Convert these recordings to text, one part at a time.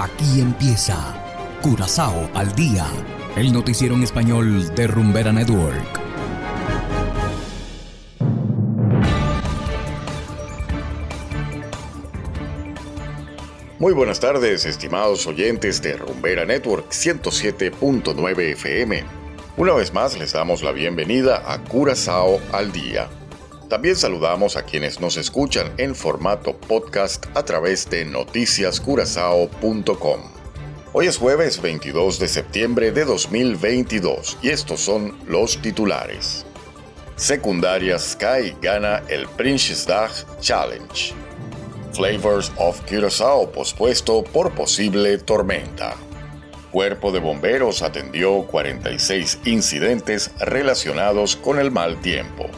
Aquí empieza Curazao al día, el noticiero en español de Rumbera Network. Muy buenas tardes, estimados oyentes de Rumbera Network 107.9 FM. Una vez más les damos la bienvenida a Curazao al día también saludamos a quienes nos escuchan en formato podcast a través de noticiascurazao.com. Hoy es jueves 22 de septiembre de 2022 y estos son los titulares. Secundaria Sky gana el Princesdag Challenge. Flavors of Curaçao pospuesto por posible tormenta. Cuerpo de Bomberos atendió 46 incidentes relacionados con el mal tiempo.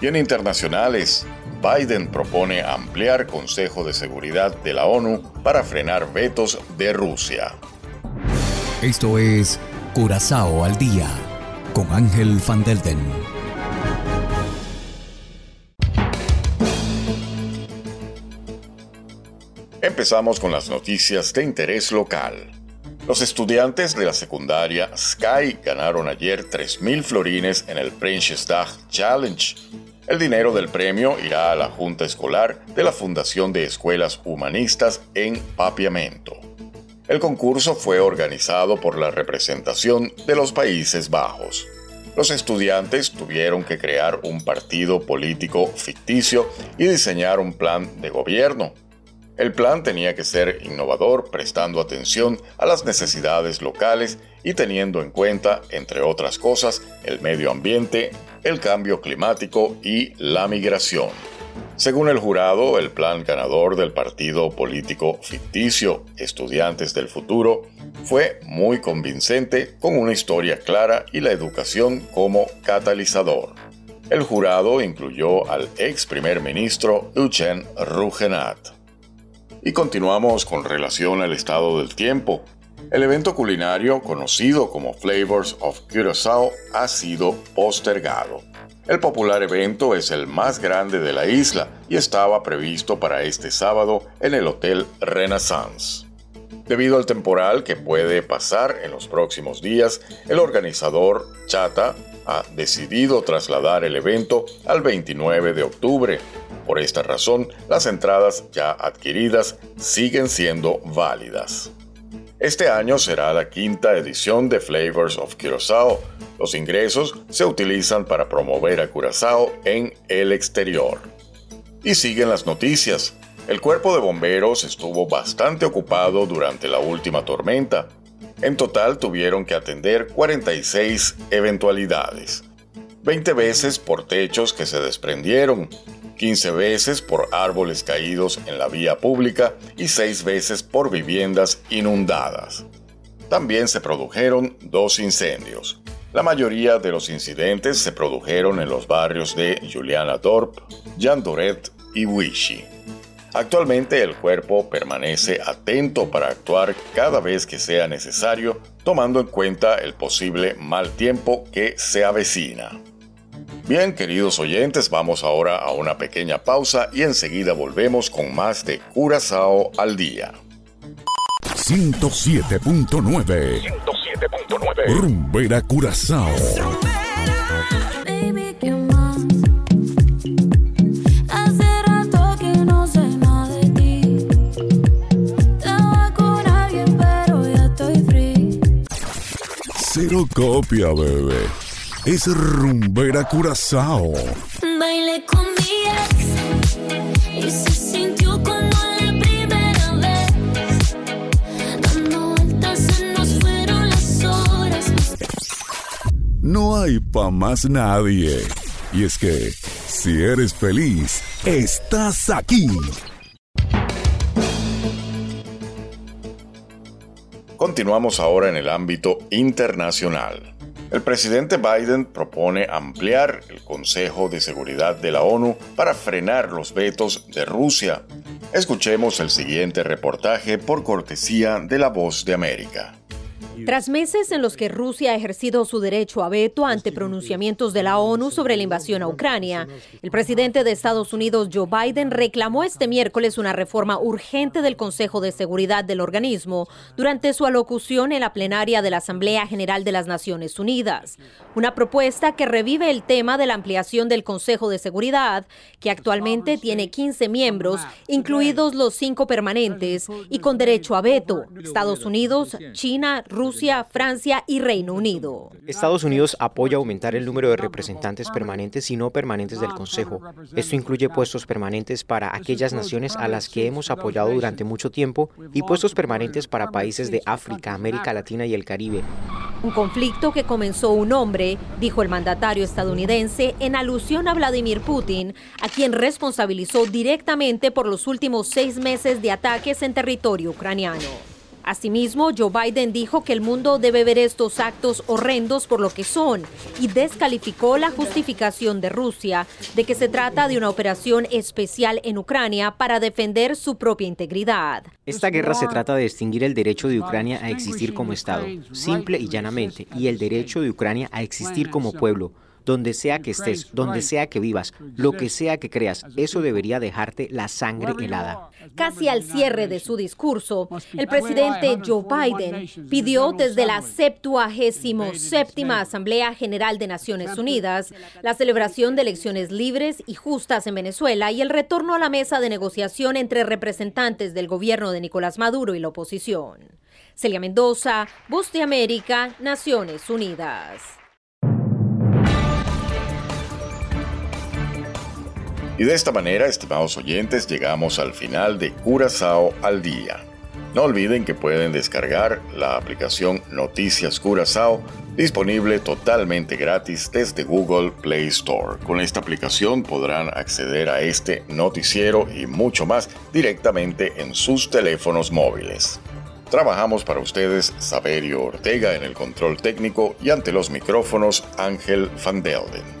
Y en internacionales, Biden propone ampliar Consejo de Seguridad de la ONU para frenar vetos de Rusia. Esto es Curazao al Día con Ángel Van Delden. Empezamos con las noticias de interés local. Los estudiantes de la secundaria Sky ganaron ayer 3.000 florines en el Princesdag Challenge, el dinero del premio irá a la Junta Escolar de la Fundación de Escuelas Humanistas en Papiamento. El concurso fue organizado por la representación de los Países Bajos. Los estudiantes tuvieron que crear un partido político ficticio y diseñar un plan de gobierno. El plan tenía que ser innovador, prestando atención a las necesidades locales y teniendo en cuenta, entre otras cosas, el medio ambiente, el cambio climático y la migración. Según el jurado, el plan ganador del partido político ficticio Estudiantes del Futuro fue muy convincente con una historia clara y la educación como catalizador. El jurado incluyó al ex primer ministro Eugene Rugenat. Y continuamos con relación al estado del tiempo. El evento culinario, conocido como Flavors of Curaçao, ha sido postergado. El popular evento es el más grande de la isla y estaba previsto para este sábado en el Hotel Renaissance. Debido al temporal que puede pasar en los próximos días, el organizador, Chata, ha decidido trasladar el evento al 29 de octubre, por esta razón, las entradas ya adquiridas siguen siendo válidas. Este año será la quinta edición de Flavors of Curaçao. Los ingresos se utilizan para promover a Curazao en el exterior. Y siguen las noticias. El cuerpo de bomberos estuvo bastante ocupado durante la última tormenta. En total tuvieron que atender 46 eventualidades. 20 veces por techos que se desprendieron, 15 veces por árboles caídos en la vía pública y 6 veces por viviendas inundadas. También se produjeron dos incendios. La mayoría de los incidentes se produjeron en los barrios de Juliana Dorp, Doret y Wishy. Actualmente el cuerpo permanece atento para actuar cada vez que sea necesario, tomando en cuenta el posible mal tiempo que se avecina. Bien, queridos oyentes, vamos ahora a una pequeña pausa y enseguida volvemos con más de Curazao al día. 107.9 107.9 Rumbera Curazao. Cero copia, bebé es Rumbera Curazao. Bailé con mi ex y se sintió como la primera vez. Dando vueltas se nos fueron las horas. No hay pa' más nadie. Y es que, si eres feliz, estás aquí. Continuamos ahora en el ámbito internacional. El presidente Biden propone ampliar el Consejo de Seguridad de la ONU para frenar los vetos de Rusia. Escuchemos el siguiente reportaje por cortesía de La Voz de América. Tras meses en los que Rusia ha ejercido su derecho a veto ante pronunciamientos de la ONU sobre la invasión a Ucrania, el presidente de Estados Unidos, Joe Biden, reclamó este miércoles una reforma urgente del Consejo de Seguridad del organismo durante su alocución en la plenaria de la Asamblea General de las Naciones Unidas. Una propuesta que revive el tema de la ampliación del Consejo de Seguridad, que actualmente tiene 15 miembros, incluidos los cinco permanentes, y con derecho a veto, Estados Unidos, China, Rusia, Francia y Reino Unido. Estados Unidos apoya aumentar el número de representantes permanentes y no permanentes del Consejo. Esto incluye puestos permanentes para aquellas naciones a las que hemos apoyado durante mucho tiempo y puestos permanentes para países de África, América Latina y el Caribe. Un conflicto que comenzó un hombre, dijo el mandatario estadounidense, en alusión a Vladimir Putin, a quien responsabilizó directamente por los últimos seis meses de ataques en territorio ucraniano. Asimismo, Joe Biden dijo que el mundo debe ver estos actos horrendos por lo que son y descalificó la justificación de Rusia de que se trata de una operación especial en Ucrania para defender su propia integridad. Esta guerra se trata de extinguir el derecho de Ucrania a existir como Estado, simple y llanamente, y el derecho de Ucrania a existir como pueblo donde sea que estés, donde sea que vivas, lo que sea que creas, eso debería dejarte la sangre helada. Casi al cierre de su discurso, el presidente Joe Biden pidió desde la 77 Asamblea General de Naciones Unidas la celebración de elecciones libres y justas en Venezuela y el retorno a la mesa de negociación entre representantes del gobierno de Nicolás Maduro y la oposición. Celia Mendoza, Voz de América, Naciones Unidas. Y de esta manera, estimados oyentes, llegamos al final de Curazao al Día. No olviden que pueden descargar la aplicación Noticias Curazao, disponible totalmente gratis desde Google Play Store. Con esta aplicación podrán acceder a este noticiero y mucho más directamente en sus teléfonos móviles. Trabajamos para ustedes Saberio Ortega en el control técnico y ante los micrófonos Ángel Van Delden.